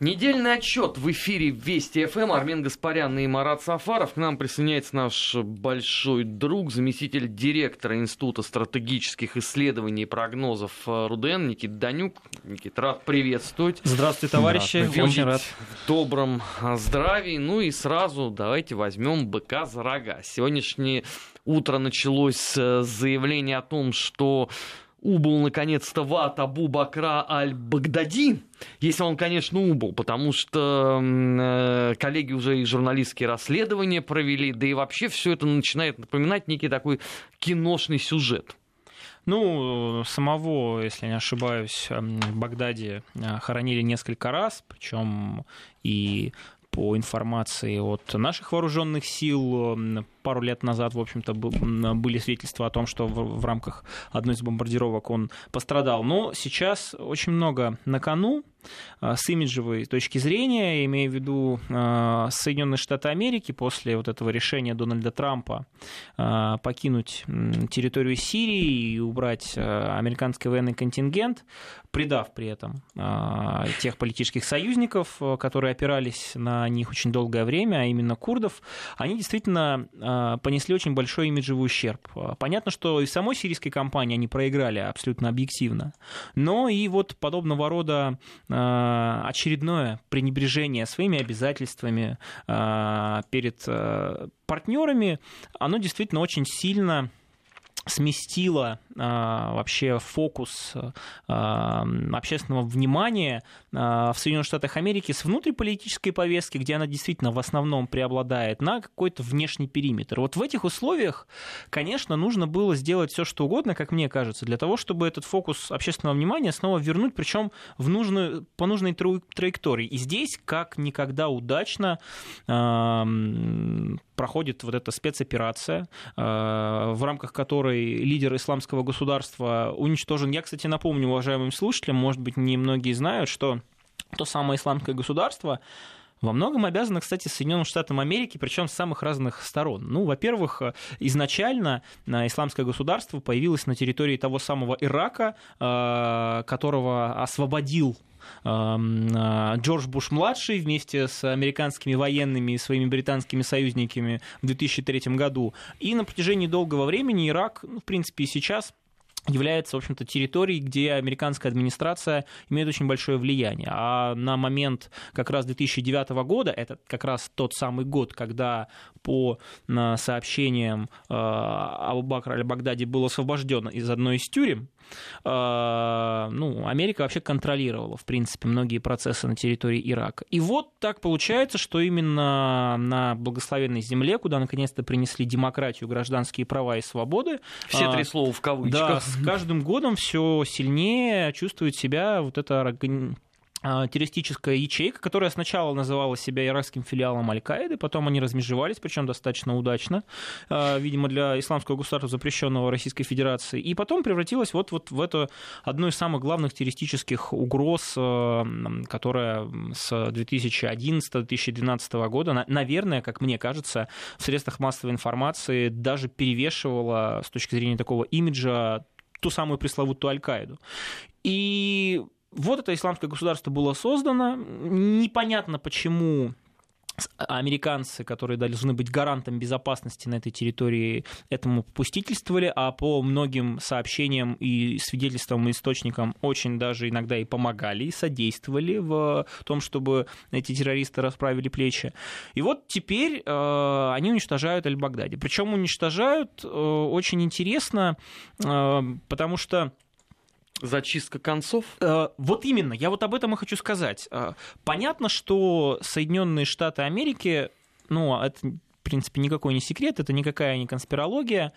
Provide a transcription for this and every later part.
Недельный отчет в эфире Вести ФМ. Армен Гаспарян и Марат Сафаров. К нам присоединяется наш большой друг, заместитель директора Института стратегических исследований и прогнозов РУДН Никит Данюк. Никит, рад приветствовать. Здравствуйте, товарищи. Здравствуйте. Очень рад. В добром здравии. Ну и сразу давайте возьмем быка за рога. Сегодняшнее утро началось с заявления о том, что убыл наконец-то в ад Абу Бакра Аль-Багдади, если он, конечно, убыл, потому что э, коллеги уже и журналистские расследования провели, да и вообще все это начинает напоминать некий такой киношный сюжет. Ну, самого, если не ошибаюсь, в Багдаде э, хоронили несколько раз, причем и по информации от наших вооруженных сил, пару лет назад, в общем-то, были свидетельства о том, что в, в рамках одной из бомбардировок он пострадал. Но сейчас очень много на кону а, с имиджевой точки зрения, имея в виду а, Соединенные Штаты Америки после вот этого решения Дональда Трампа а, покинуть территорию Сирии и убрать американский военный контингент, предав при этом тех политических союзников, которые опирались на них очень долгое время, а именно курдов, они действительно понесли очень большой имиджевый ущерб. Э, понятно, что и самой сирийской кампании они проиграли абсолютно объективно, но и вот подобного рода э, очередное пренебрежение своими обязательствами перед партнерами, оно действительно очень сильно сместила а, вообще фокус а, общественного внимания а, в Соединенных Штатах Америки с внутриполитической повестки, где она действительно в основном преобладает, на какой-то внешний периметр. Вот в этих условиях, конечно, нужно было сделать все, что угодно, как мне кажется, для того, чтобы этот фокус общественного внимания снова вернуть, причем в нужную, по нужной траектории. И здесь, как никогда удачно, проходит вот эта спецоперация, в рамках которой лидер исламского государства уничтожен. Я, кстати, напомню уважаемым слушателям, может быть, не многие знают, что то самое исламское государство во многом обязано, кстати, Соединенным Штатам Америки, причем с самых разных сторон. Ну, во-первых, изначально э, исламское государство появилось на территории того самого Ирака, э, которого освободил Джордж Буш-младший вместе с американскими военными и своими британскими союзниками в 2003 году. И на протяжении долгого времени Ирак, ну, в принципе, и сейчас является, в общем-то, территорией, где американская администрация имеет очень большое влияние. А на момент как раз 2009 года, это как раз тот самый год, когда по сообщениям э, Абу Бакра аль-Багдади был освобожден из одной из тюрем, ну, Америка вообще контролировала, в принципе, многие процессы на территории Ирака. И вот так получается, что именно на благословенной земле, куда наконец-то принесли демократию, гражданские права и свободы... Все а, три слова в кавычках. Да, с каждым годом все сильнее чувствует себя вот эта террористическая ячейка, которая сначала называла себя иракским филиалом Аль-Каиды, потом они размежевались, причем достаточно удачно, а, видимо, для исламского государства, запрещенного Российской Федерации, и потом превратилась вот, вот в это одну из самых главных террористических угроз, а, которая с 2011-2012 года, наверное, как мне кажется, в средствах массовой информации даже перевешивала с точки зрения такого имиджа ту самую пресловутую Аль-Каиду. И вот это исламское государство было создано. Непонятно, почему американцы, которые должны быть гарантом безопасности на этой территории, этому попустительствовали, а по многим сообщениям и свидетельствам и источникам очень даже иногда и помогали, и содействовали в том, чтобы эти террористы расправили плечи. И вот теперь э, они уничтожают Аль-Багдади. Причем уничтожают э, очень интересно, э, потому что Зачистка концов? Э, вот именно, я вот об этом и хочу сказать. Э, понятно, что Соединенные Штаты Америки, ну, это в принципе, никакой не секрет, это никакая не конспирология.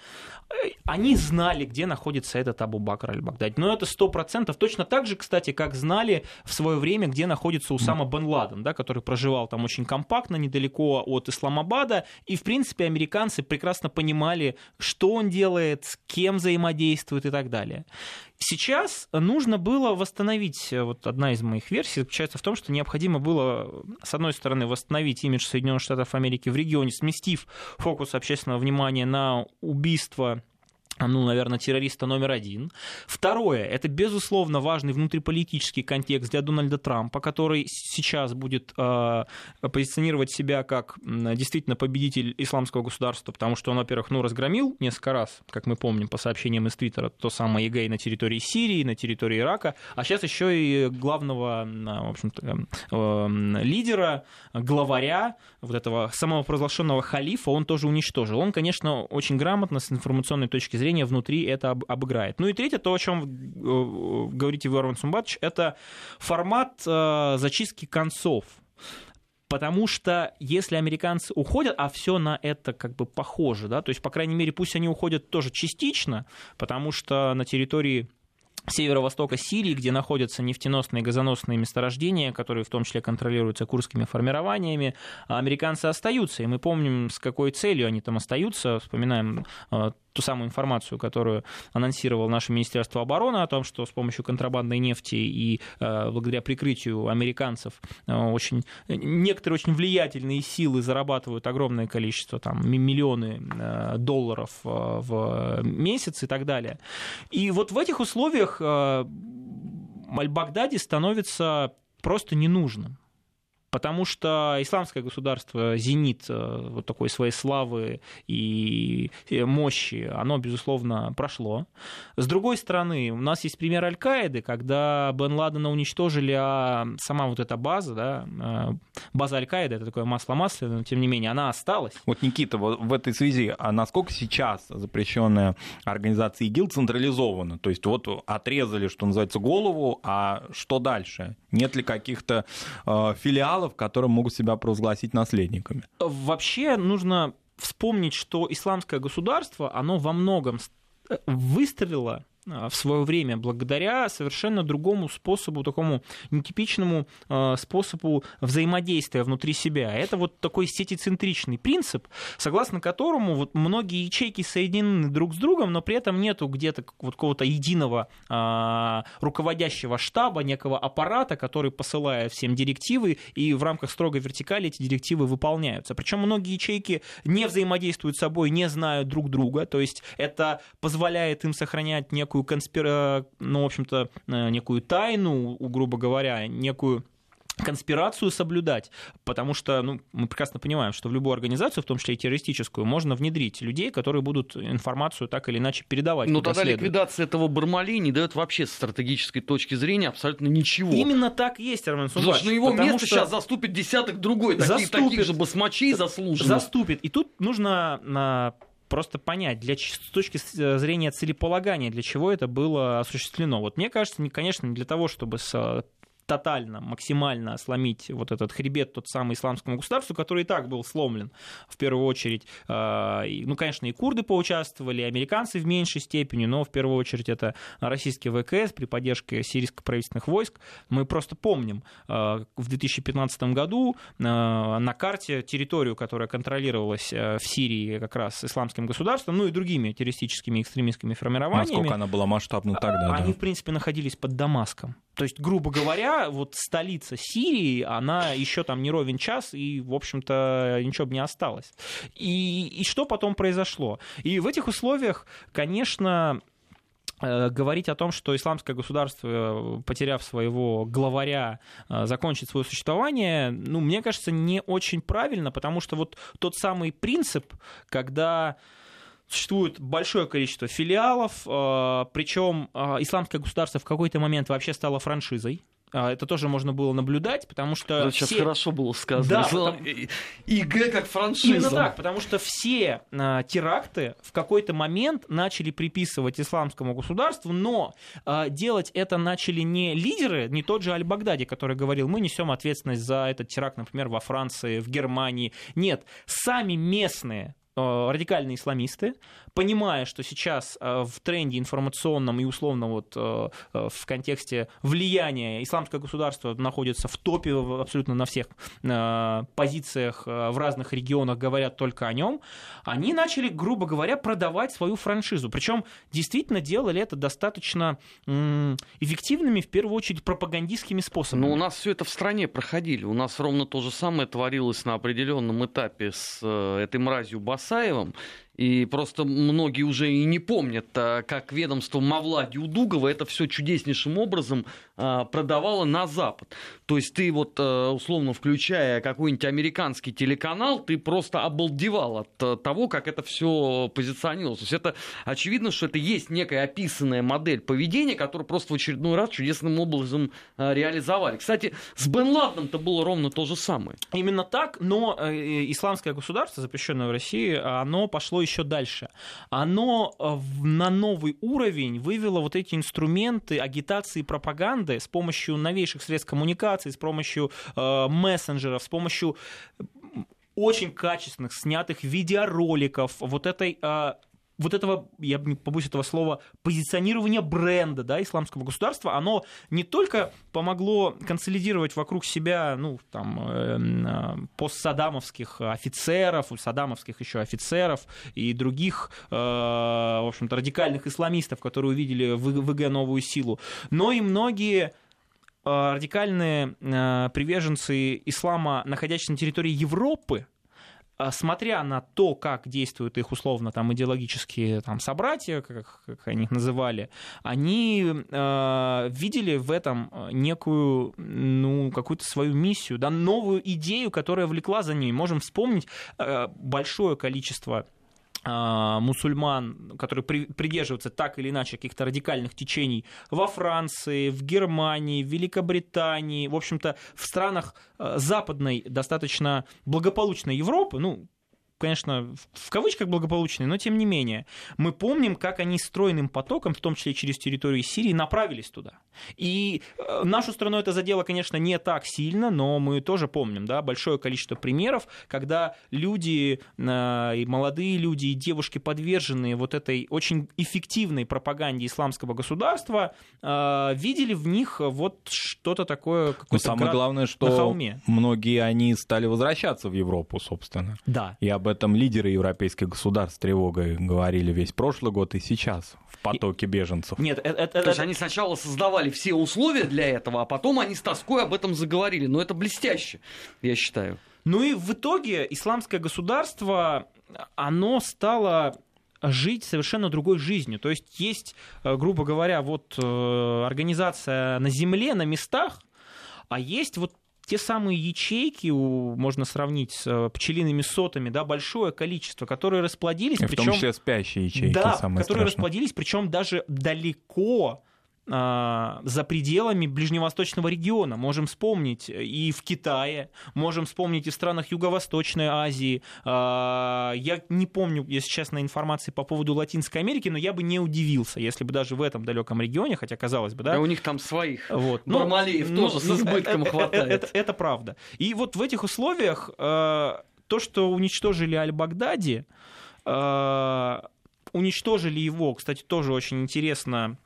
Э, они знали, где находится этот Абу Бакр аль-Багдади. Но это сто процентов. Точно так же, кстати, как знали в свое время, где находится Усама бен Ладен, да, который проживал там очень компактно, недалеко от Исламабада. И, в принципе, американцы прекрасно понимали, что он делает, с кем взаимодействует и так далее. Сейчас нужно было восстановить, вот одна из моих версий заключается в том, что необходимо было, с одной стороны, восстановить имидж Соединенных Штатов Америки в регионе, сместив фокус общественного внимания на убийство ну, наверное, террориста номер один. Второе, это, безусловно, важный внутриполитический контекст для Дональда Трампа, который сейчас будет э, позиционировать себя как действительно победитель исламского государства, потому что он, во-первых, ну, разгромил несколько раз, как мы помним по сообщениям из Твиттера, то самое ИГ на территории Сирии, на территории Ирака, а сейчас еще и главного, в общем-то, э, лидера, главаря вот этого самопровозглашенного халифа он тоже уничтожил. Он, конечно, очень грамотно с информационной точки зрения зрения внутри это об, обыграет. Ну и третье, то, о чем э, говорите вы, Арван Сумбатович, это формат э, зачистки концов. Потому что если американцы уходят, а все на это как бы похоже, да, то есть, по крайней мере, пусть они уходят тоже частично, потому что на территории северо-востока Сирии, где находятся нефтеносные и газоносные месторождения, которые в том числе контролируются курскими формированиями, американцы остаются. И мы помним, с какой целью они там остаются. Вспоминаем а, ту самую информацию, которую анонсировал наше Министерство обороны о том, что с помощью контрабандной нефти и э, благодаря прикрытию американцев э, очень, некоторые очень влиятельные силы зарабатывают огромное количество, там, миллионы э, долларов в месяц и так далее. И вот в этих условиях Аль-Багдади становится просто ненужным потому что исламское государство, зенит э, вот такой своей славы и мощи, оно, безусловно, прошло. С другой стороны, у нас есть пример Аль-Каиды, когда Бен Ладена уничтожили, а сама вот эта база, да, э, база Аль-Каиды, это такое масло масляное, но тем не менее, она осталась. Вот, Никита, вот в этой связи, а насколько сейчас запрещенная организация ИГИЛ централизована? То есть вот отрезали, что называется, голову, а что дальше? Нет ли каких-то э, филиалов, филиалов, которые могут себя провозгласить наследниками. Вообще нужно вспомнить, что исламское государство, оно во многом э, выстрелило а, в свое время благодаря совершенно другому способу, такому нетипичному а, способу взаимодействия внутри себя. Это вот такой сетицентричный принцип, согласно которому вот многие ячейки соединены друг с другом, но при этом нету где-то вот какого-то единого а, руководящего штаба, некого аппарата, который посылает всем директивы, и в рамках строгой вертикали эти директивы выполняются. Причем многие ячейки не взаимодействуют с собой, не знают друг друга, то есть это позволяет им сохранять некую некую конспира... ну, в общем-то, э, некую тайну, грубо говоря, некую конспирацию соблюдать, потому что ну, мы прекрасно понимаем, что в любую организацию, в том числе и террористическую, можно внедрить людей, которые будут информацию так или иначе передавать. Но тогда следует. ликвидация этого Бармали не дает вообще с стратегической точки зрения абсолютно ничего. Именно так есть, Армен Сумбач. Слушай, на его место что... сейчас заступит десяток другой, таких, таких же басмачей заслуженных. Заступит. И тут нужно на просто понять, для, с точки э, зрения целеполагания, для чего это было осуществлено. Вот мне кажется, конечно, не для того, чтобы с тотально, максимально сломить вот этот хребет, тот самый исламскому государству, который и так был сломлен в первую очередь. А, ну, конечно, и курды поучаствовали, и американцы в меньшей степени, но в первую очередь это российские ВКС при поддержке сирийско-правительственных войск. Мы просто помним а, в 2015 году а, на карте территорию, которая контролировалась в Сирии как раз исламским государством, ну и другими террористическими экстремистскими формированиями. Насколько она была масштабна тогда? Они, да. в принципе, находились под Дамаском. То есть, грубо говоря, вот столица Сирии, она еще там не ровен час, и, в общем-то, ничего бы не осталось. И, и что потом произошло? И в этих условиях, конечно, э, говорить о том, что исламское государство, потеряв своего главаря, э, закончит свое существование, ну, мне кажется, не очень правильно, потому что вот тот самый принцип, когда Существует большое количество филиалов, э, причем э, исламское государство в какой-то момент вообще стало франшизой. Э, это тоже можно было наблюдать, потому что... Это все... сейчас хорошо было сказано. Да, потому... ИГ как франшиза. Именно так, потому что все теракты в какой-то момент начали приписывать исламскому государству, но делать это начали не лидеры, не тот же Аль-Багдади, который говорил, мы несем ответственность за этот теракт, например, во Франции, в Германии. Нет, сами местные радикальные исламисты, понимая, что сейчас э, в тренде информационном и условно вот э, в контексте влияния исламское государство находится в топе абсолютно на всех позициях в разных регионах, говорят только о нем, они начали, грубо говоря, продавать свою франшизу. Причем действительно делали это достаточно эффективными, в первую очередь, пропагандистскими способами. Но у нас все это в стране проходили. У нас ровно то же самое творилось на определенном этапе с этой мразью Басаевым. И просто многие уже и не помнят, а, как ведомство Мавлади Удугова это все чудеснейшим образом а, продавало на Запад. То есть ты вот, а, условно, включая какой-нибудь американский телеканал, ты просто обалдевал от того, как это все позиционировалось. То есть это очевидно, что это есть некая описанная модель поведения, которую просто в очередной раз чудесным образом реализовали. Кстати, с Бен Ладеном-то было ровно то же самое. Именно так, но э, исламское государство, запрещенное в России, оно пошло еще дальше. Оно э, на новый уровень вывело вот эти инструменты агитации и пропаганды с помощью новейших средств коммуникации, с помощью э, мессенджеров, с помощью очень качественных, снятых видеороликов, вот этой э, вот этого, я не побоюсь этого слова, позиционирования бренда да, исламского государства, оно не только помогло консолидировать вокруг себя ну, там, э, постсадамовских офицеров, садамовских еще офицеров и других, э, в общем-то, радикальных исламистов, которые увидели в ВГ новую силу, но и многие э, радикальные э, приверженцы ислама, находящиеся на территории Европы, смотря на то, как действуют их условно там идеологические там, собратья, как, как они их называли, они э, видели в этом некую, ну, какую-то свою миссию, да, новую идею, которая влекла за ней. Можем вспомнить э, большое количество а, мусульман, которые при, придерживаются так или иначе каких-то радикальных течений во Франции, в Германии, в Великобритании, в общем-то, в странах а, западной, достаточно благополучной Европы, ну, конечно, в кавычках благополучные, но тем не менее, мы помним, как они стройным потоком, в том числе через территорию Сирии, направились туда. И э, нашу страну это задело, конечно, не так сильно, но мы тоже помним да, большое количество примеров, когда люди, э, и молодые люди, и девушки, подверженные вот этой очень эффективной пропаганде исламского государства, э, видели в них вот что-то такое, какое-то Самое главное, что многие они стали возвращаться в Европу, собственно. Да. И об этом лидеры европейских государств с тревогой говорили весь прошлый год и сейчас в потоке беженцев. Нет, это, это, То есть они сначала создавали все условия для этого, а потом они с тоской об этом заговорили. Но это блестяще, я считаю. Ну и в итоге исламское государство, оно стало жить совершенно другой жизнью. То есть есть, э, грубо говоря, вот э, организация на земле, на местах, а есть вот те самые ячейки, можно сравнить с э, пчелиными сотами, да, большое количество, которые расплодились. И причем, в том числе спящие ячейки, да, самое которые страшное. расплодились, причем даже далеко за пределами ближневосточного региона. Можем вспомнить и в Китае, можем вспомнить и в странах Юго-Восточной Азии. А, я не помню, если честно, информации по поводу Латинской Америки, но я бы не удивился, если бы даже в этом далеком регионе, хотя казалось бы, да. Да у них там своих вот. Бармалеев ну, тоже ну, с избытком это, хватает. Это, это, это правда. И вот в этих условиях а, то, что уничтожили Аль-Багдади, уничтожили его, кстати, тоже очень интересно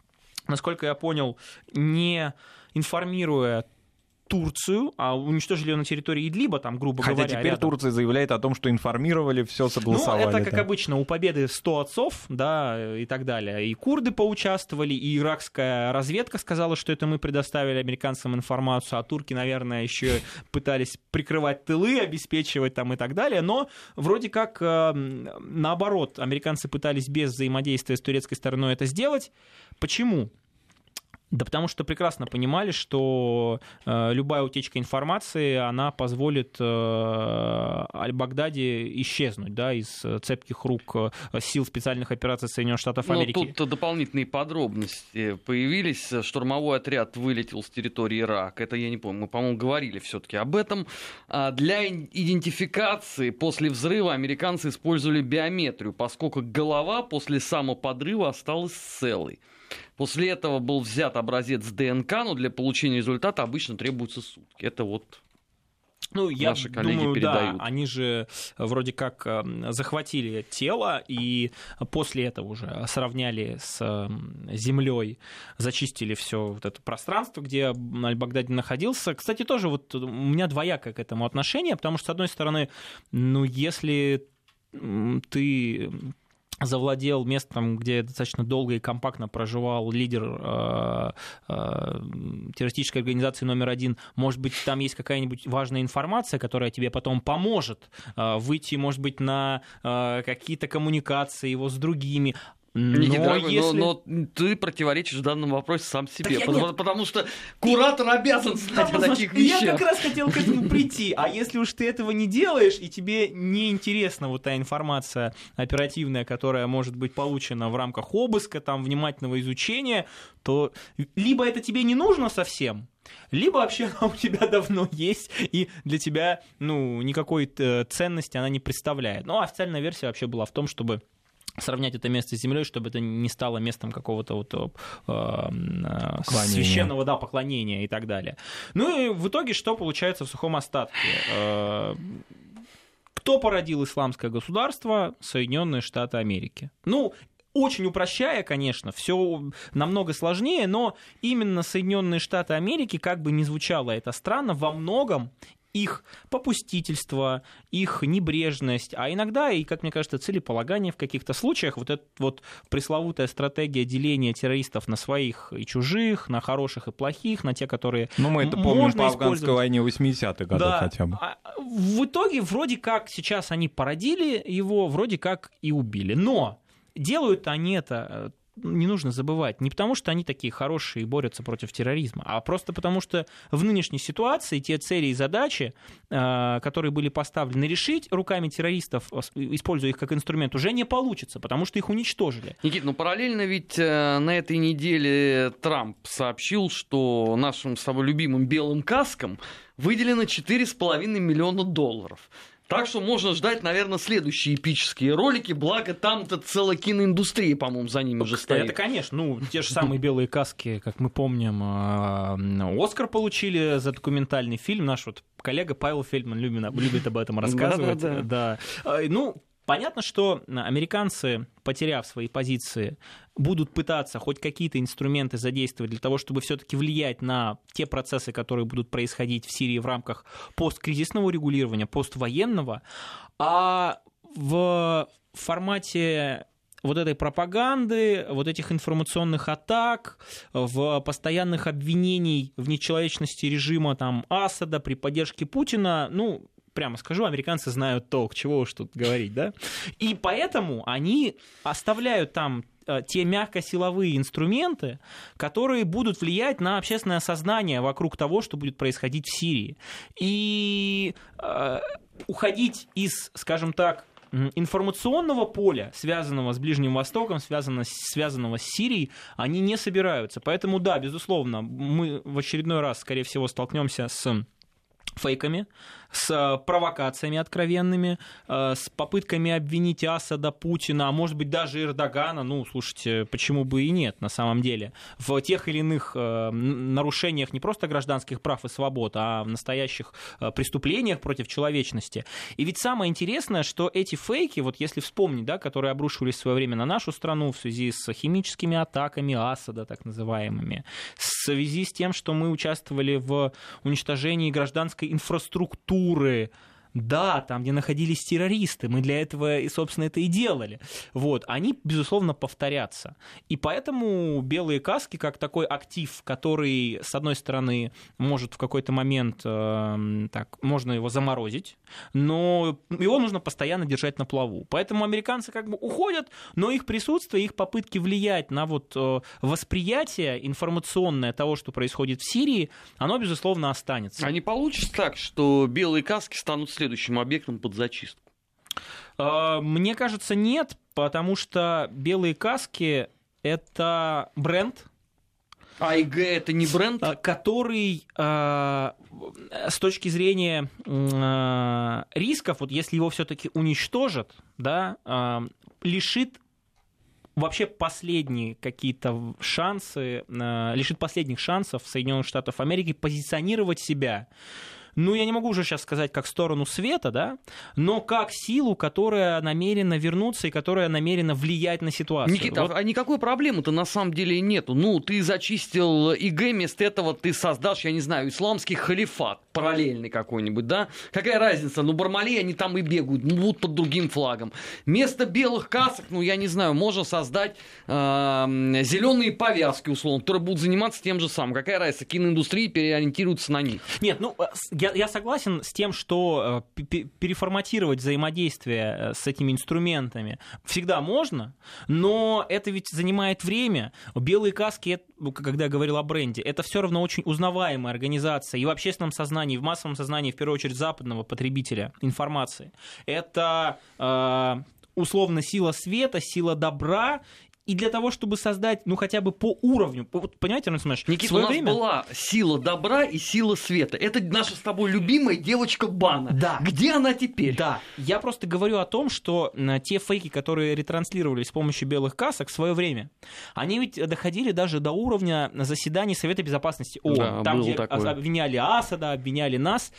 насколько я понял, не информируя Турцию, а уничтожили ее на территории Идлиба, там, грубо Хотя говоря. теперь рядом. Турция заявляет о том, что информировали, все согласовали. Ну, это, как да. обычно, у победы 100 отцов, да, и так далее. И курды поучаствовали, и иракская разведка сказала, что это мы предоставили американцам информацию, а турки, наверное, еще пытались прикрывать тылы, обеспечивать там и так далее. Но вроде как, э, наоборот, американцы пытались без взаимодействия с турецкой стороной это сделать. Почему? Да потому что прекрасно понимали, что э, любая утечка информации, она позволит э, Аль-Багдади исчезнуть да, из цепких рук э, сил специальных операций Соединенных Штатов Америки. Но тут дополнительные подробности появились. Штурмовой отряд вылетел с территории Ирака. Это я не помню, мы, по-моему, говорили все-таки об этом. А для идентификации после взрыва американцы использовали биометрию, поскольку голова после самоподрыва осталась целой. После этого был взят образец ДНК, но для получения результата обычно требуются сутки. Это вот Ну, я Наши коллеги думаю, передают. да, они же вроде как э, захватили тело и после этого уже сравняли с э, землей, зачистили все вот это пространство, где Аль-Багдади находился. Кстати, тоже вот у меня двоякое к этому отношение, потому что, с одной стороны, ну, если ты завладел местом, где достаточно долго и компактно проживал лидер э, э, террористической организации номер один. Может быть, там есть какая-нибудь важная информация, которая тебе потом поможет э, выйти, может быть, на какие-то коммуникации его с другими. Никита, Но если- но, но ты противоречишь в данном вопросе сам себе. я потому, нет. потому что куратор обязан знать о Да, таких Я вещах. как раз хотел к этому прийти. А если уж ты этого не делаешь, и тебе не интересна вот та информация оперативная, которая может быть получена в рамках обыска, там, внимательного изучения, то либо это тебе не нужно совсем, либо вообще она у тебя давно есть, и для тебя, ну, никакой э, ценности она не представляет. Ну, а официальная версия вообще была в том, чтобы сравнять это место с землей, чтобы это не стало местом какого-то вот э, э, священного да, поклонения и так далее. Ну и в итоге что получается в сухом остатке? Э, Кто породил исламское государство? Соединенные Штаты Америки. Ну, очень упрощая, конечно, все намного сложнее, но именно Соединенные Штаты Америки, как бы ни звучало это странно, во многом их попустительство, их небрежность, а иногда и, как мне кажется, целеполагание в каких-то случаях, вот эта вот пресловутая стратегия деления террористов на своих и чужих, на хороших и плохих, на те, которые Ну, мы это помним можно по афганской войне 80-х годов Да. хотя бы. А, В итоге вроде как сейчас они породили его, вроде как и убили. Но делают они это э, не нужно забывать, не потому что они такие хорошие и борются против терроризма, а просто потому что в нынешней ситуации те цели и задачи, э, которые были поставлены решить руками террористов, э, используя их как инструмент, уже не получится, потому что их уничтожили. Никит, ну параллельно ведь э, на этой неделе Трамп сообщил, что нашим с тобой любимым белым каскам выделено 4,5 миллиона долларов. Так что можно ждать, наверное, следующие эпические ролики, благо там-то целая киноиндустрия, по-моему, за ними уже Это, стоит. конечно, ну, те же самые белые каски, как мы помним, э, Оскар получили за документальный фильм. Наш вот коллега Павел Фельдман любит, любит об этом рассказывать. Да-да-да. Да. Э, Ну, понятно, что американцы, потеряв свои позиции, будут пытаться хоть какие-то инструменты задействовать для того, чтобы все-таки влиять на те процессы, которые будут происходить в Сирии в рамках посткризисного регулирования, поствоенного, а в формате вот этой пропаганды, вот этих информационных атак, в постоянных обвинений в нечеловечности режима там, Асада при поддержке Путина, ну, прямо скажу, американцы знают толк, чего уж тут говорить, да? И поэтому они оставляют там э, те мягко-силовые инструменты, которые будут влиять на общественное сознание вокруг того, что будет происходить в Сирии. И э, уходить из, скажем так, информационного поля, связанного с Ближним Востоком, связанного, связанного с Сирией, они не собираются. Поэтому, да, безусловно, мы в очередной раз, скорее всего, столкнемся с фейками, с э, провокациями откровенными, э, с попытками обвинить Асада, Путина, а может быть даже Эрдогана, ну, слушайте, почему бы и нет на самом деле, в тех или иных э, нарушениях не просто гражданских прав и свобод, а в настоящих преступлениях против человечности. И ведь самое интересное, что эти фейки, вот если вспомнить, да, которые обрушивались в свое время на нашу страну в связи с химическими атаками Асада, так называемыми, в связи с тем, что мы участвовали в уничтожении гражданской инфраструктуры, шкуры, да, там, где находились террористы, мы для этого, и, собственно, это и делали. Вот, они, безусловно, повторятся. И поэтому белые каски, как такой актив, который, с одной стороны, может в какой-то момент, э, так, можно его заморозить, но его нужно постоянно держать на плаву. Поэтому американцы как бы уходят, но их присутствие, их попытки влиять на вот э, восприятие информационное того, что происходит в Сирии, оно, безусловно, останется. А не получится так, что белые каски станут следующим объектом под зачистку? Э, Мне кажется, нет, потому что белые каски это бренд, АИГ это не бренд? э, который э, с точки зрения э, рисков, вот если его все-таки уничтожат, да, э, лишит вообще последние какие-то шансы, лишит последних шансов Соединенных Штатов Америки позиционировать себя ну, я не могу уже сейчас сказать, как сторону света, да, но как силу, которая намерена вернуться и которая намерена влиять на ситуацию. Никита, вот. а никакой проблемы-то на самом деле нету. Ну, ты зачистил ИГ, вместо этого ты создашь, я не знаю, исламский халифат параллельный какой-нибудь, да? Какая разница? Ну, Бармали, они там и бегают, ну, будут под другим флагом. Вместо белых касок, ну, я не знаю, можно создать э, зеленые повязки, условно, которые будут заниматься тем же самым. Какая разница? Киноиндустрия переориентируется на них. Нет, ну, э, я, я согласен с тем, что э, переформатировать взаимодействие э, с этими инструментами всегда можно, но это ведь занимает время. Белые каски, когда я говорил о бренде, это все равно очень узнаваемая организация и в общественном сознании, и в массовом сознании, в первую очередь, западного потребителя информации. Это условно сила света, сила добра и для того, чтобы создать, ну, хотя бы по уровню, вот, понимаете, ну, смотришь, Никита, у нас время... была сила добра и сила света. Это наша с тобой любимая девочка Бана. Да. Где она теперь? Да. Я просто говорю о том, что те фейки, которые ретранслировались с помощью белых касок в свое время, они ведь доходили даже до уровня заседаний Совета Безопасности ООН. Да, там, где такое. обвиняли Асада, обвиняли нас.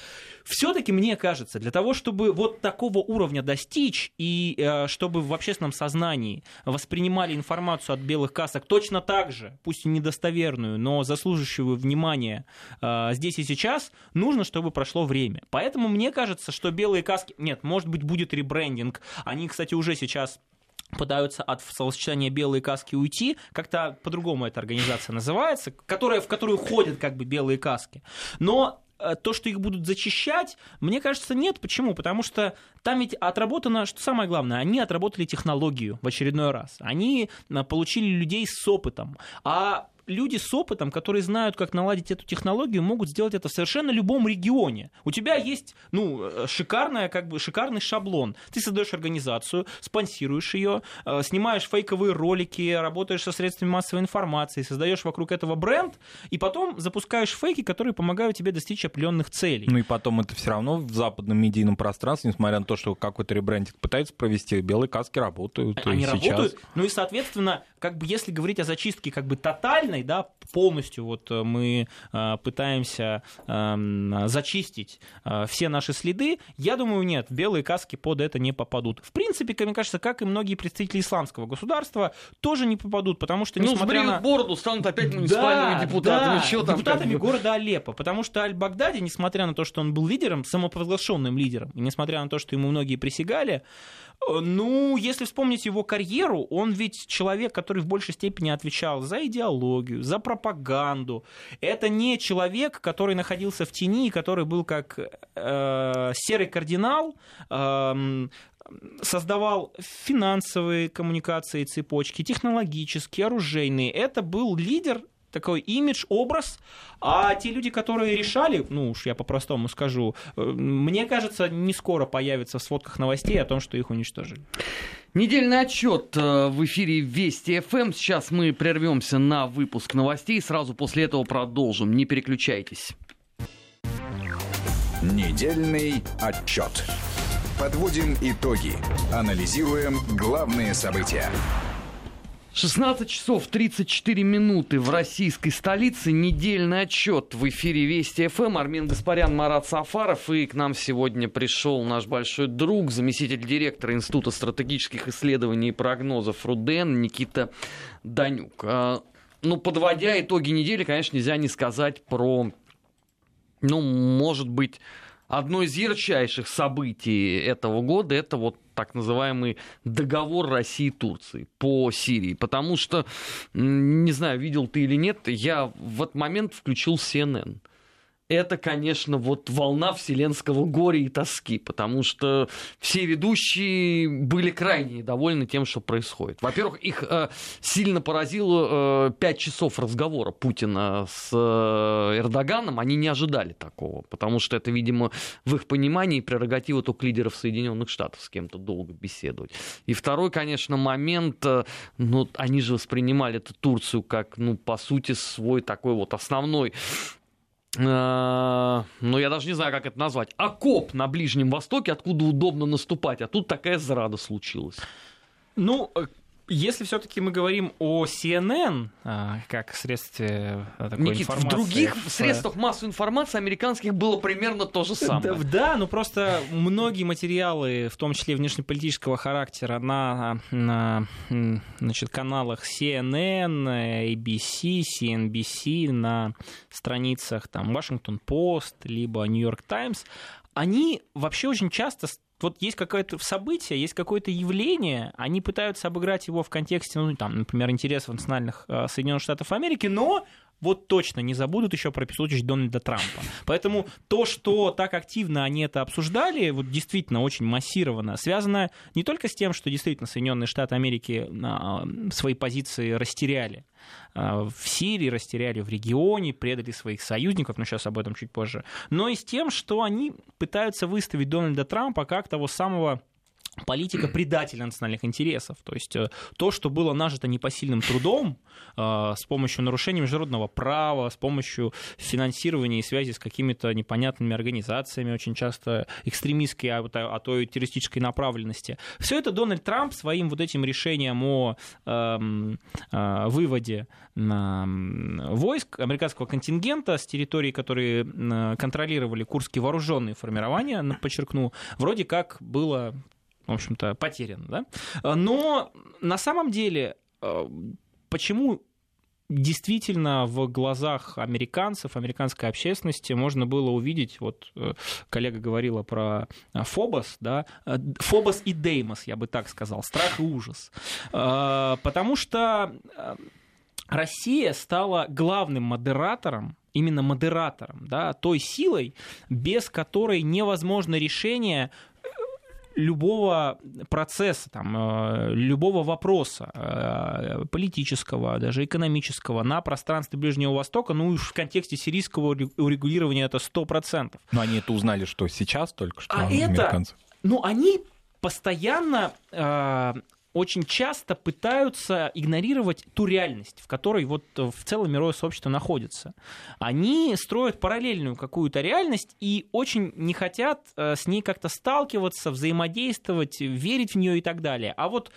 Все-таки мне кажется, для того, чтобы вот такого уровня достичь и э, чтобы в общественном сознании воспринимали информацию информацию от белых касок точно так же, пусть и недостоверную, но заслуживающую внимания э, здесь и сейчас, нужно, чтобы прошло время. Поэтому мне кажется, что белые каски... Нет, может быть, будет ребрендинг. Они, кстати, уже сейчас пытаются от словосочетания белые каски уйти, как-то по-другому эта организация называется, которая, в которую ходят как бы белые каски. Но то, что их будут зачищать, мне кажется, нет. Почему? Потому что там ведь отработано, что самое главное, они отработали технологию в очередной раз. Они э, получили людей с опытом. А люди с опытом, которые знают, как наладить эту технологию, могут сделать это в совершенно любом регионе. У тебя есть, ну, э, шикарная, как бы, шикарный шаблон. Ты создаешь организацию, спонсируешь ее, э, снимаешь фейковые ролики, работаешь со средствами массовой информации, создаешь вокруг этого бренд, и потом запускаешь фейки, которые помогают тебе достичь определенных целей. Ну и потом это все равно в западном медийном пространстве, несмотря на то, что какой-то ребрендинг пытаются провести, белые каски работают. Они и работают, сейчас. ну и, соответственно, как бы если говорить о зачистке как бы тотальной, полной, да, полностью вот э, мы э, пытаемся эм, зачистить э, все наши следы, я думаю, нет, белые каски под это не попадут. В принципе, мне кажется, как и многие представители исламского государства, тоже не попадут, потому что, ну, несмотря ну, на... бороду, станут опять муниципальными да, депутатами. Да, Что там, депутатами как... города Алеппо, потому что Аль-Багдади, несмотря на то, что он был лидером, самопровозглашенным лидером, и несмотря на то, что ему многие присягали, ну, если вспомнить его карьеру, он ведь человек, который в большей степени отвечал за идеологию, за пропаганду. Это не человек, который находился в тени, который был как э, серый кардинал, э, создавал финансовые коммуникации, цепочки, технологические, оружейные. Это был лидер такой имидж, образ, а те люди, которые решали, ну уж я по-простому скажу, э, мне кажется, не скоро появятся в сводках новостей о том, что их уничтожили. Недельный отчет э, в эфире Вести ФМ. Сейчас мы прервемся на выпуск новостей. Сразу после этого продолжим. Не переключайтесь. Недельный отчет. Подводим итоги. Анализируем главные события. 16 часов 34 минуты в российской столице. Недельный отчет в эфире Вести ФМ. Армен Гаспарян, Марат Сафаров. И к нам сегодня пришел наш большой друг, заместитель директора Института стратегических исследований и прогнозов РУДН Никита Данюк. А, ну, подводя итоги недели, конечно, нельзя не сказать про, ну, может быть, одно из ярчайших событий этого года это вот так называемый договор России и Турции по Сирии. Потому что, не знаю, видел ты или нет, я в этот момент включил CNN это, конечно, вот волна вселенского горя и тоски, потому что все ведущие были крайне довольны тем, что происходит. Во-первых, их э, сильно поразило э, 5 часов разговора Путина с э, Эрдоганом. Они не ожидали такого, потому что это, видимо, в их понимании прерогатива только лидеров Соединенных Штатов с кем-то долго беседовать. И второй, конечно, момент, э, ну, они же воспринимали эту Турцию как, ну, по сути, свой такой вот основной Э, ну, я даже не знаю, как это назвать, окоп на Ближнем Востоке, откуда удобно наступать, а тут такая зрада случилась. Ну, э, если все-таки мы говорим о CNN а, как средстве а, такой Никит, информации... в других в- средствах массовой информации американских было примерно то же самое. Да, да, но просто многие материалы, в том числе внешнеполитического характера, на, на значит, каналах CNN, ABC, CNBC, на страницах там Washington Post, либо New York Times, они вообще очень часто вот есть какое-то событие, есть какое-то явление, они пытаются обыграть его в контексте, ну, там, например, интересов национальных э, Соединенных Штатов Америки, но вот точно не забудут еще про случай Дональда Трампа. Поэтому то, что так активно они это обсуждали, вот действительно очень массированно, связано не только с тем, что действительно Соединенные Штаты Америки а, свои позиции растеряли, в Сирии растеряли, в регионе, предали своих союзников, но сейчас об этом чуть позже, но и с тем, что они пытаются выставить Дональда Трампа как того самого политика предателя национальных интересов. То есть э, то, что было нажито непосильным трудом э, с помощью нарушения международного права, с помощью финансирования и связи с какими-то непонятными организациями, очень часто экстремистской, а, а а то и террористической направленности. Все это Дональд Трамп своим вот этим решением о эм, э, выводе войск американского контингента с территорий, которые контролировали курские вооруженные формирования, подчеркну, вроде как было в общем-то, потеряно. Да? Но на самом деле, э, почему действительно в глазах американцев, американской общественности можно было увидеть, вот э, коллега говорила про э, Фобос, да, Фобос и Деймос, я бы так сказал, страх и ужас. Потому что Россия стала главным модератором именно модератором, да, той силой, без которой невозможно решение любого процесса, там, э, любого вопроса э, политического, даже экономического на пространстве Ближнего Востока, ну и в контексте сирийского урегу- урегулирования это 100%. Но они это узнали, что сейчас только что А это- американцы. Ну, они постоянно, э, очень часто пытаются игнорировать ту реальность, в которой вот э, в целом мировое сообщество находится. Они строят параллельную какую-то реальность и очень не хотят э, с ней как-то сталкиваться, взаимодействовать, верить в нее и так далее. А вот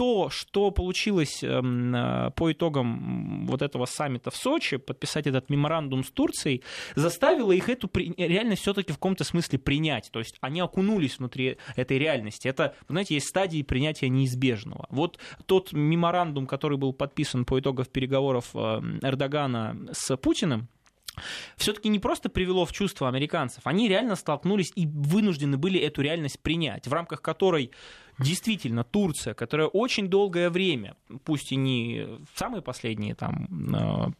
то, что получилось эм, э, по итогам вот этого саммита в Сочи, подписать этот меморандум с Турцией, заставило их эту реальность все-таки в каком-то смысле принять. То есть они окунулись внутри этой реальности. Это, знаете, есть стадии принятия неизбежного. Вот тот меморандум, который был подписан по итогам переговоров э, Эрдогана с Путиным, все-таки не просто привело в чувство американцев, они реально столкнулись и вынуждены были эту реальность принять, в рамках которой действительно Турция, которая очень долгое время, пусть и не в самые последние там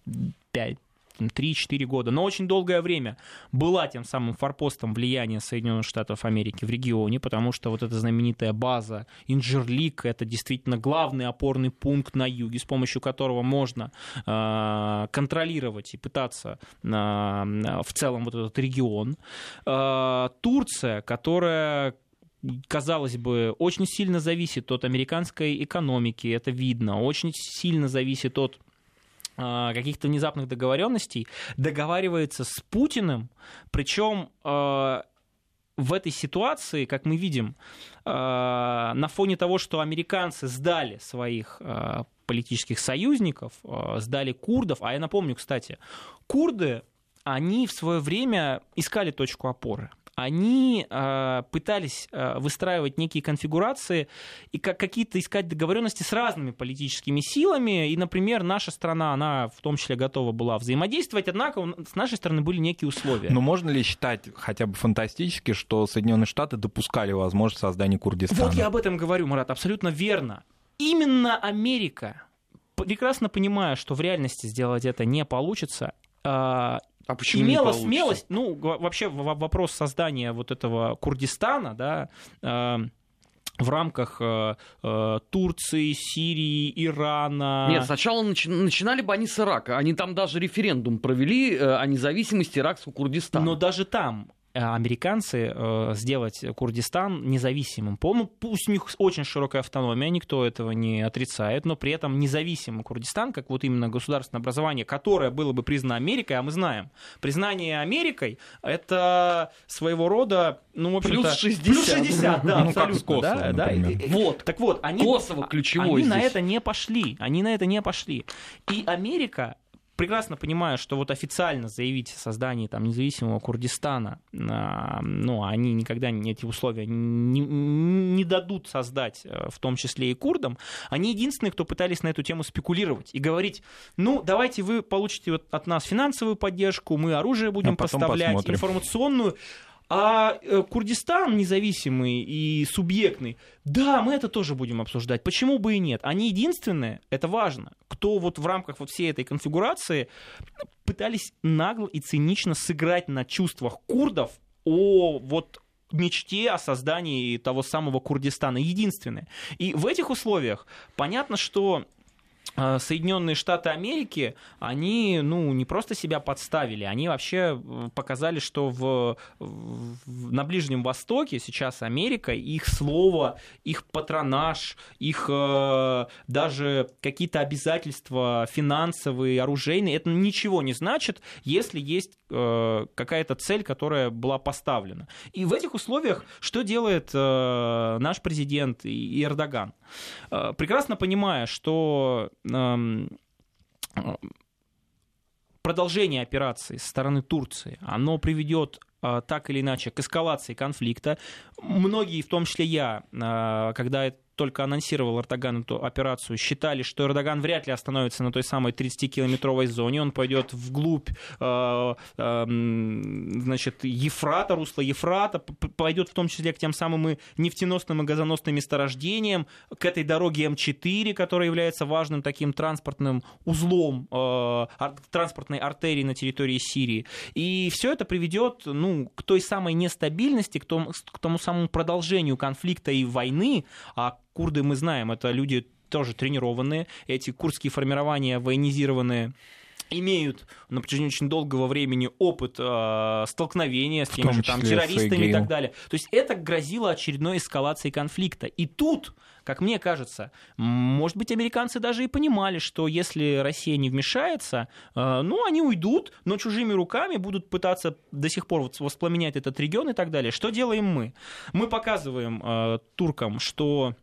5 3-4 года, но очень долгое время была тем самым форпостом влияния Соединенных Штатов Америки в регионе, потому что вот эта знаменитая база Инджерлик это действительно главный опорный пункт на юге, с помощью которого можно э, контролировать и пытаться э, в целом вот этот регион. Э, Турция, которая казалось бы, очень сильно зависит от американской экономики, это видно, очень сильно зависит от каких-то внезапных договоренностей, договаривается с Путиным, причем а, в этой ситуации, как мы видим, а, на фоне того, что американцы сдали своих а, политических союзников, а, сдали курдов, а я напомню, кстати, курды, они в свое время искали точку опоры они э, пытались э, выстраивать некие конфигурации и как, какие-то искать договоренности с разными политическими силами. И, например, наша страна, она в том числе готова была взаимодействовать, однако с нашей стороны были некие условия. Но можно ли считать хотя бы фантастически, что Соединенные Штаты допускали возможность создания Курдистана? Вот я об этом говорю, Марат, абсолютно верно. Именно Америка, прекрасно понимая, что в реальности сделать это не получится, э, А почему имела смелость, ну, вообще вопрос создания вот этого Курдистана, да, э, в рамках э, э, Турции, Сирии, Ирана. Нет, сначала начи- начинали бы они с Ирака. Они там даже референдум провели э, о независимости иракского Курдистана. Но даже там американцы сделать Курдистан независимым. По-моему, пусть у них очень широкая автономия, никто этого не отрицает, но при этом независимый Курдистан, как вот именно государственное образование, которое было бы признано Америкой, а мы знаем, признание Америкой — это своего рода, ну, в. Плюс 60. Плюс 60, да, Ну, как с. Косово, да, да. Вот, так вот, они... Косово ключевой Они на здесь. это не пошли, они на это не пошли. И Америка прекрасно понимая, что вот официально заявить о создании там независимого Курдистана, а, ну, они никогда эти условия не, не дадут создать, э, в том числе и курдам, они единственные, кто пытались на эту тему спекулировать и говорить, ну, давайте вы получите от нас финансовую поддержку, мы оружие будем А поставлять, посмотрим. информационную, а э, Курдистан независимый и субъектный, да, мы это тоже будем обсуждать. Почему бы и нет? Они единственные, это важно, кто вот в рамках вот всей этой конфигурации пытались нагло и цинично сыграть на чувствах курдов о вот мечте о создании того самого Курдистана. Единственное. И в этих условиях понятно, что Соединенные Штаты Америки, они, ну, не просто себя подставили, они вообще показали, что в, в- на Ближнем Востоке сейчас Америка, их слово, их патронаж, их э, даже какие-то обязательства финансовые, оружейные, это ничего не значит, если есть э, какая-то цель, которая была поставлена. И в этих условиях что делает э, наш президент и и Эрдоган? Э, прекрасно понимая, что продолжение операции со стороны Турции, оно приведет э, так или иначе к эскалации конфликта. Многие, в том числе я, э, когда только анонсировал Эрдоган эту операцию, считали, что Эрдоган вряд ли остановится на той самой 30-километровой зоне, он пойдет вглубь, э, эм, значит, Ефрата, русло Ефрата, пойдет в том числе к тем самым и нефтеносным и газоносным месторождениям, к этой дороге М4, которая является важным таким транспортным узлом, э, транспортной артерии на территории Сирии. И все это приведет ну, к той самой нестабильности, к тому, к тому самому продолжению конфликта и войны, а курды, мы знаем, это люди тоже тренированные, эти курдские формирования военизированные, имеют на протяжении очень долгого времени опыт э, столкновения с теми же там, террористами и так далее. То есть это грозило очередной эскалацией конфликта. И тут, как мне кажется, может быть, американцы даже и понимали, что если Россия не вмешается, э, ну, они уйдут, но чужими руками будут пытаться до сих пор вот воспламенять этот регион и так далее. Что делаем мы? Мы показываем э, туркам, что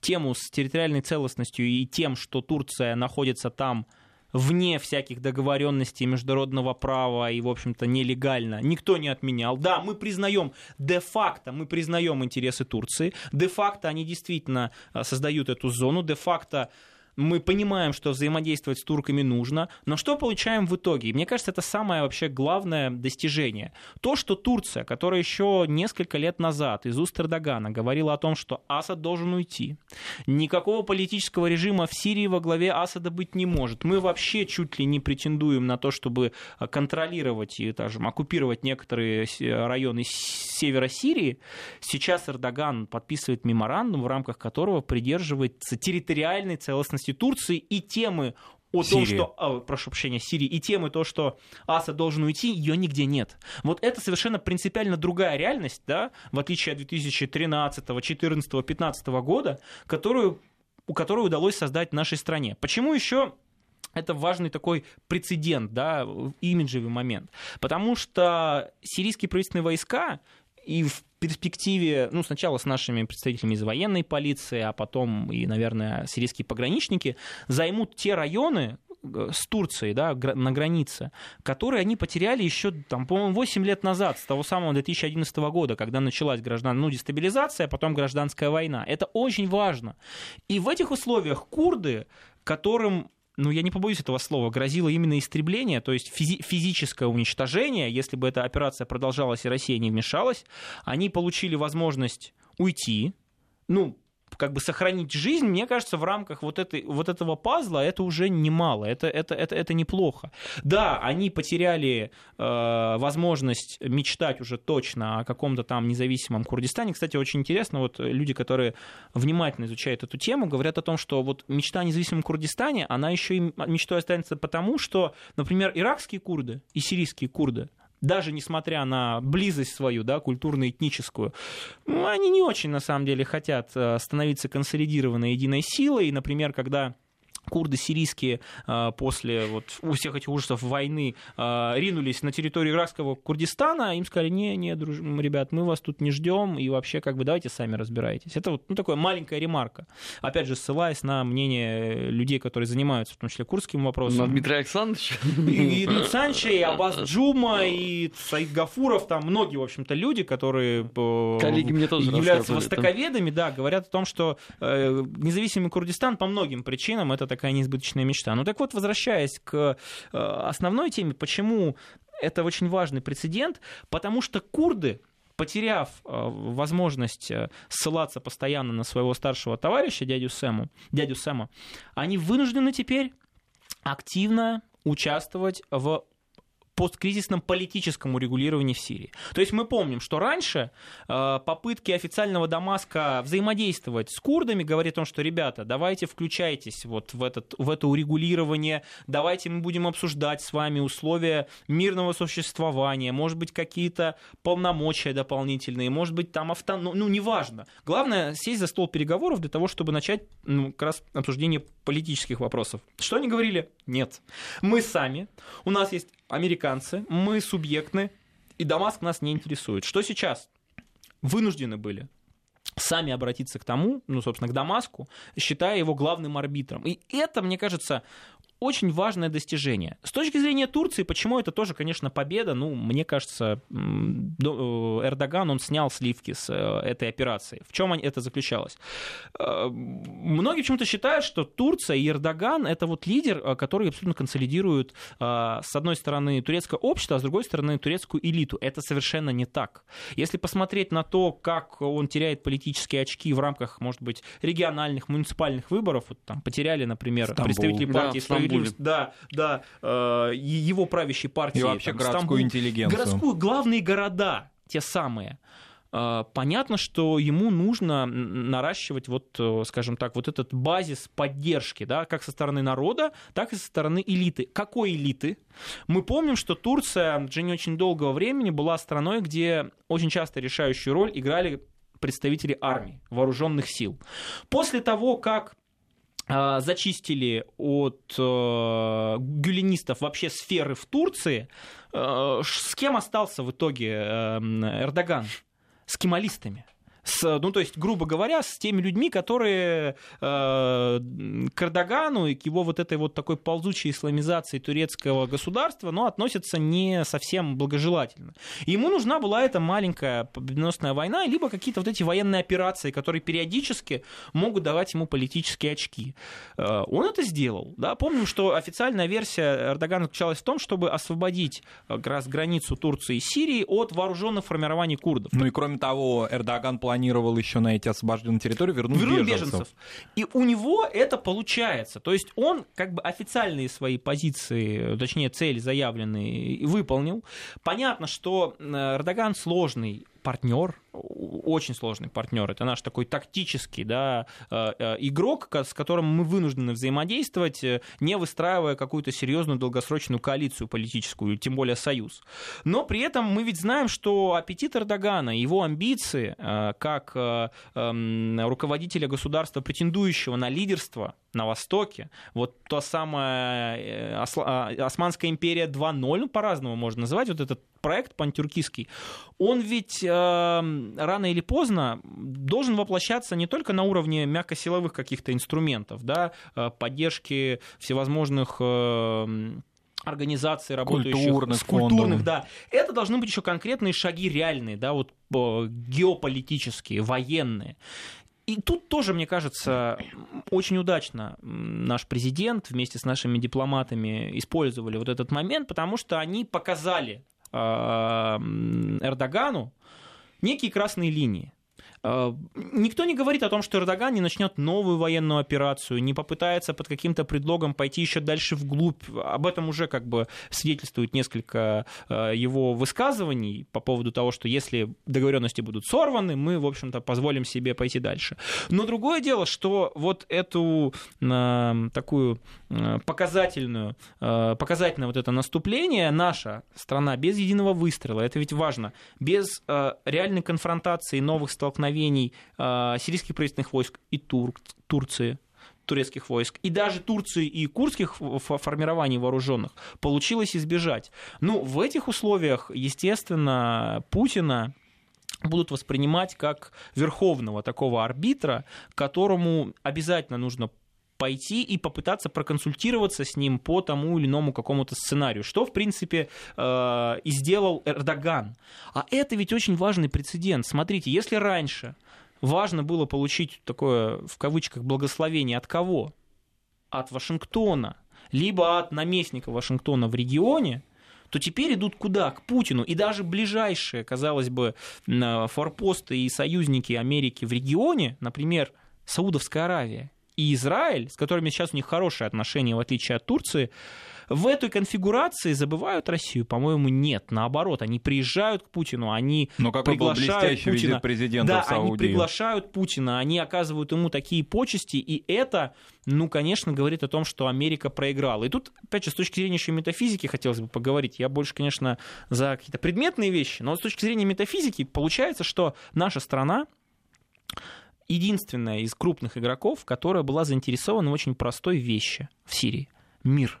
тему с территориальной целостностью и тем, что Турция находится там вне всяких договоренностей международного права и, в общем-то, нелегально, никто не отменял. Да, мы признаем, де-факто мы признаем интересы Турции, де-факто они действительно а, создают эту зону, де-факто мы понимаем, что взаимодействовать с турками нужно, но что получаем в итоге? Мне кажется, это самое вообще главное достижение. То, что Турция, которая еще несколько лет назад из уст Эрдогана говорила о том, что Асад должен уйти, никакого политического режима в Сирии во главе Асада быть не может. Мы вообще чуть ли не претендуем на то, чтобы контролировать и скажем, оккупировать некоторые районы севера Сирии. Сейчас Эрдоган подписывает меморандум, в рамках которого придерживается территориальной целостности Турции и темы о том, Сирии. что, а, прошу прощения, Сирии, и темы то, что Асад должен уйти, ее нигде нет. Вот это совершенно принципиально другая реальность, да, в отличие от 2013, 2014, 2015 года, которую, у которой удалось создать нашей стране. Почему еще это важный такой прецедент, да, имиджевый момент. Потому что сирийские правительственные войска и в перспективе, ну, сначала с нашими представителями из военной полиции, а потом и, наверное, сирийские пограничники займут те районы, э, с Турцией, да, на границе, которые они потеряли еще, там, по-моему, 8 лет назад, с того самого 2011 года, когда началась граждан... ну, дестабилизация, а потом гражданская война. Это очень важно. И в этих условиях курды, которым ну, я не побоюсь этого слова, грозило именно истребление, то есть физи- физическое уничтожение, если бы эта операция продолжалась и Россия не вмешалась, они получили возможность уйти, ну, как бы сохранить жизнь, мне кажется, в рамках вот, этой, вот этого пазла это уже немало, это, это, это, это неплохо. Да, они потеряли э, возможность мечтать уже точно о каком-то там независимом Курдистане. Кстати, очень интересно, вот люди, которые внимательно изучают эту тему, говорят о том, что вот мечта о независимом Курдистане, она еще и мечтой останется потому, что, например, иракские курды и сирийские курды даже несмотря на близость свою, да, культурно-этническую, ну, они не очень, на самом деле, хотят э, становиться консолидированной единой силой. И, например, когда курды сирийские а, после вот у всех этих ужасов войны а, ринулись на территорию иракского Курдистана, им сказали, не, не, друж... ребят, мы вас тут не ждем, и вообще как бы давайте сами разбирайтесь. Это вот ну, такая маленькая ремарка. Опять же, ссылаясь на мнение людей, которые занимаются, в том числе, курдским вопросом. На Дмитрия Александровича. И, и Санча, и Аббас Джума, и Саид Гафуров, там многие, в общем-то, люди, которые э, Коллеги мне тоже являются востоковедами, да, говорят о том, что э, независимый Курдистан по многим причинам это такая неизбыточная мечта. Ну так вот, возвращаясь к э, основной теме, почему это очень важный прецедент, потому что курды, потеряв э, возможность э, ссылаться постоянно на своего старшего товарища, дядю Сэму, дядю Сэма, они вынуждены теперь активно участвовать в посткризисном политическом урегулировании в Сирии. То есть мы помним, что раньше э, попытки официального Дамаска взаимодействовать с курдами говорят о том, что, ребята, давайте включайтесь вот в, этот, в это урегулирование, давайте мы будем обсуждать с вами условия мирного существования, может быть, какие-то полномочия дополнительные, может быть, там авто... ну, ну, неважно. Главное сесть за стол переговоров для того, чтобы начать ну, как раз обсуждение политических вопросов. Что они говорили? Нет. Мы сами, у нас есть американцы, мы субъектны, и Дамаск нас не интересует. Что сейчас? Вынуждены были сами обратиться к тому, ну, собственно, к Дамаску, считая его главным арбитром. И это, мне кажется, очень важное достижение. С точки зрения Турции, почему это тоже, конечно, победа, ну, мне кажется, э, Эрдоган, он снял сливки с э, этой операции. В чем это заключалось? Э, многие почему-то считают, что Турция и Эрдоган это вот лидер, который абсолютно консолидирует, с одной стороны, турецкое общество, а с другой стороны, турецкую элиту. Это совершенно не так. Если посмотреть на то, как он теряет политические очки в рамках, может быть, региональных, муниципальных выборов, вот там потеряли, например, Стамбул. представители партии да, справедливость, да, да, э, его правящей партии. И вообще там, городскую Стамбул, интеллигенцию. Городскую, главные города, те самые. Э, понятно, что ему нужно наращивать, вот, э, скажем так, вот этот базис поддержки, да, как со стороны народа, так и со стороны элиты. Какой элиты? Мы помним, что Турция в течение очень долгого времени была страной, где очень часто решающую роль играли представители армии, вооруженных сил. После того, как зачистили от э, гюленистов вообще сферы в Турции, э, с кем остался в итоге э, Эрдоган? С кемалистами с, ну, то есть, грубо говоря, с теми людьми, которые э, к Эрдогану и к его вот этой вот такой ползучей исламизации турецкого государства, ну, относятся не совсем благожелательно. Ему нужна была эта маленькая победоносная война, либо какие-то вот эти военные операции, которые периодически могут давать ему политические очки. Э, он это сделал, да, помним, что официальная версия Эрдогана заключалась в том, чтобы освободить э, как раз границу Турции и Сирии от вооруженных формирований курдов. Ну и кроме того, Эрдоган планировал планировал еще на эти освобожденные территории вернуть, вернуть беженцев. беженцев. И у него это получается. То есть он как бы официальные свои позиции, точнее цели заявленные, выполнил. Понятно, что э, Эрдоган сложный партнер, очень сложный партнер. Это наш такой тактический да, э, э, игрок, с которым мы вынуждены взаимодействовать, э, не выстраивая какую-то серьезную долгосрочную коалицию политическую, тем более союз. Но при этом мы ведь знаем, что аппетит Эрдогана, его амбиции как эм, руководителя государства, претендующего на лидерство на Востоке, вот та самая Османская империя 2.0, ну, по-разному можно называть, вот этот проект пантюркистский, он ведь э, рано или поздно должен воплощаться не только на уровне мягкосиловых каких-то инструментов, да, э, поддержки всевозможных э, организаций, работающих культурных, с культурных, да. Это должны быть еще конкретные шаги реальные, да, вот э, геополитические, военные. И тут тоже, мне кажется, очень удачно наш президент вместе с нашими дипломатами использовали вот этот момент, потому что они показали Эрдогану некие красные линии. Э, никто не говорит о том, что Эрдоган не начнет новую военную операцию, не попытается под каким-то предлогом пойти еще дальше вглубь. Об этом уже как бы свидетельствует несколько э, его высказываний по поводу того, что если договоренности будут сорваны, мы, в общем-то, позволим себе пойти дальше. Но другое дело, что вот эту э, такую показательную, показательное вот это наступление наша страна без единого выстрела, это ведь важно, без реальной конфронтации новых столкновений столкновений э, сирийских правительственных войск и Тур, Турции, турецких войск, и даже Турции и курдских формирований вооруженных получилось избежать. Ну, в этих условиях, естественно, Путина будут воспринимать как верховного такого арбитра, которому обязательно нужно пойти и попытаться проконсультироваться с ним по тому или иному какому-то сценарию, что, в принципе, э, и сделал Эрдоган. А это ведь очень важный прецедент. Смотрите, если раньше важно было получить такое, в кавычках, благословение от кого? От Вашингтона, либо от наместника Вашингтона в регионе, то теперь идут куда? К Путину. И даже ближайшие, казалось бы, форпосты и союзники Америки в регионе, например, Саудовская Аравия, и Израиль, с которыми сейчас у них хорошие отношения, в отличие от Турции, в этой конфигурации забывают Россию? По-моему, нет. Наоборот, они приезжают к Путину, они Но какой приглашают был Путина. президента да, в Саудию. они приглашают Путина, они оказывают ему такие почести, и это, ну, конечно, говорит о том, что Америка проиграла. И тут, опять же, с точки зрения еще метафизики хотелось бы поговорить. Я больше, конечно, за какие-то предметные вещи, но с точки зрения метафизики получается, что наша страна единственная из крупных игроков, которая была заинтересована в очень простой вещи в Сирии. Мир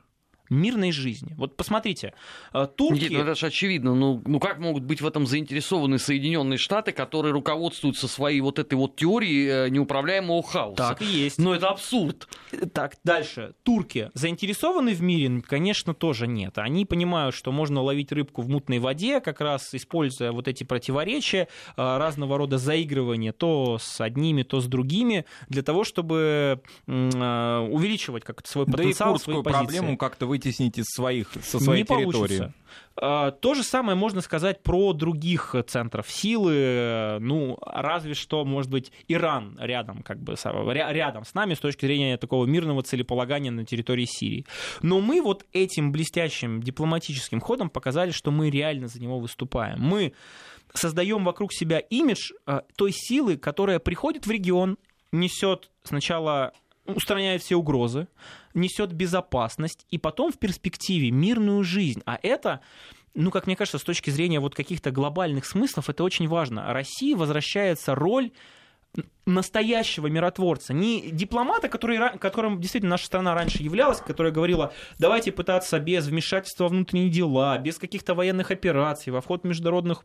мирной жизни. Вот посмотрите, э, турки... Нет, ну это же очевидно. Ну, ну как могут быть в этом заинтересованы Соединенные Штаты, которые руководствуются своей вот этой вот теорией э, неуправляемого хаоса? Так и есть. Но это абсурд. Так, дальше. Турки заинтересованы в мире? Конечно, тоже нет. Они понимают, что можно ловить рыбку в мутной воде, как раз используя вот эти противоречия, э, разного рода заигрывания то с одними, то с другими, для того, чтобы увеличивать как свой потенциал, да и свои проблему как-то вытеснить из своих, со своей не территории. Получится. А, то же самое можно сказать про других центров силы, ну, разве что, может быть, Иран рядом, как бы, рядом с нами с точки зрения такого мирного целеполагания на территории Сирии. Но мы вот этим блестящим дипломатическим ходом показали, что мы реально за него выступаем. Мы создаем вокруг себя имидж а, той силы, которая приходит в регион, несет сначала устраняет все угрозы, несет безопасность и потом в перспективе мирную жизнь. А это ну, как мне кажется, с точки зрения вот каких-то глобальных смыслов, это очень важно. России возвращается роль настоящего миротворца, не дипломата, который, которым действительно наша страна раньше являлась, которая говорила, давайте пытаться без вмешательства во внутренние дела, без каких-то военных операций, во вход международных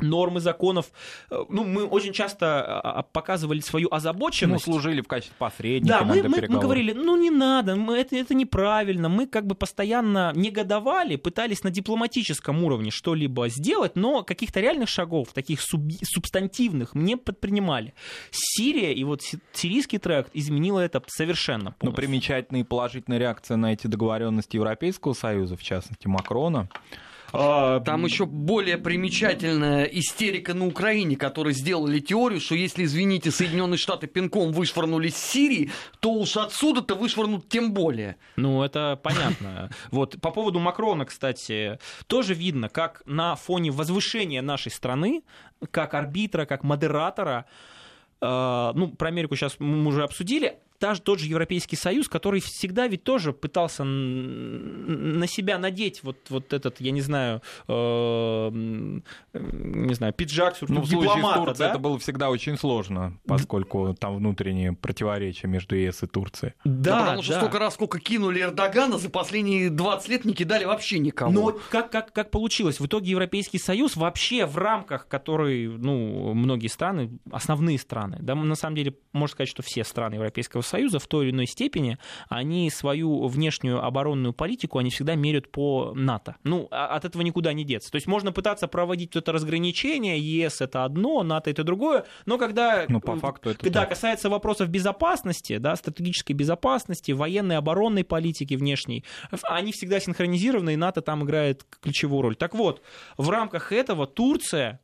нормы законов. Э, ну, мы очень часто а, а, показывали свою озабоченность. Мы служили в качестве посредника. Да, мы, мы, мы говорили, ну не надо, мы, это, это неправильно. Мы как бы постоянно негодовали, пытались на дипломатическом уровне что-либо сделать, но каких-то реальных шагов, таких суб, субстантивных, не предпринимали. Сирия и вот сирийский тракт изменила это совершенно полностью. Но примечательная и положительная реакция на эти договоренности Европейского Союза, в частности Макрона, а, Там еще более примечательная истерика на Украине, которые сделали теорию, что если, извините, Соединенные Штаты пинком вышвырнули с Сирии, то уж отсюда-то вышвырнут тем более. Ну, это понятно. Вот по поводу Макрона, кстати, тоже видно, как на фоне возвышения нашей страны, как арбитра, как модератора, э, ну, про Америку сейчас мы уже обсудили, та, тот же Европейский Союз, который всегда ведь тоже пытался на себя надеть вот, вот этот, я не знаю, э, не знаю, пиджак, ну, в дипломата. В Турции да? это было всегда очень сложно, поскольку там внутренние противоречия между ЕС и Турцией. Да, да потому что да. столько раз, сколько кинули Эрдогана, за последние 20 лет не кидали вообще никого. Но как, как, как получилось? В итоге Европейский Союз вообще в рамках которой, ну, многие страны, основные страны, да, на самом деле, можно сказать, что все страны Европейского Союза в той или иной степени, они свою внешнюю оборонную политику, они всегда меряют по НАТО. Ну, а от этого никуда не деться. То есть можно пытаться проводить это разграничение, ЕС это одно, НАТО это другое, но когда, ну, по факту это когда так. касается вопросов безопасности, да, стратегической безопасности, военной, оборонной политики внешней, они всегда синхронизированы, и НАТО там играет ключевую роль. Так вот, в рамках этого Турция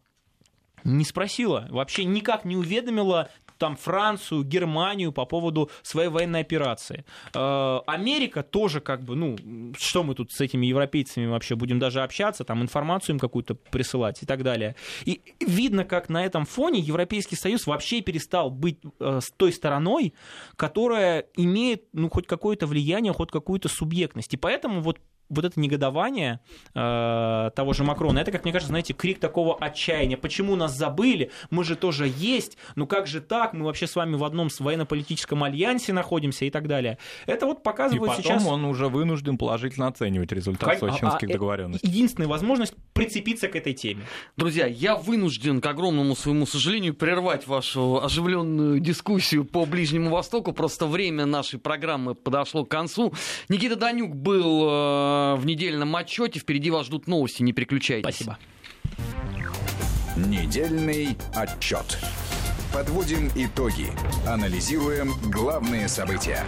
не спросила, вообще никак не уведомила там Францию, Германию по поводу своей военной операции. Э, Америка тоже как бы, ну, что мы тут с этими европейцами вообще будем даже общаться, там информацию им какую-то присылать и так далее. И видно, как на этом фоне Европейский Союз вообще перестал быть э, той стороной, которая имеет, ну, хоть какое-то влияние, хоть какую-то субъектность. И поэтому вот вот это негодование э, того же Макрона, это, как мне кажется, знаете, крик такого отчаяния. Почему нас забыли? Мы же тоже есть. Ну как же так? Мы вообще с вами в одном военно-политическом альянсе находимся и так далее. Это вот показывает и потом сейчас... он уже вынужден положительно оценивать результат Как- сочинских а- а- договоренностей. Единственная возможность прицепиться к этой теме. Друзья, я вынужден, к огромному своему сожалению, прервать вашу оживленную дискуссию по Ближнему Востоку. Просто время нашей программы подошло к концу. Никита Данюк был э, в недельном отчете. Впереди вас ждут новости. Не переключайтесь. Спасибо. Недельный отчет. Подводим итоги. Анализируем главные события.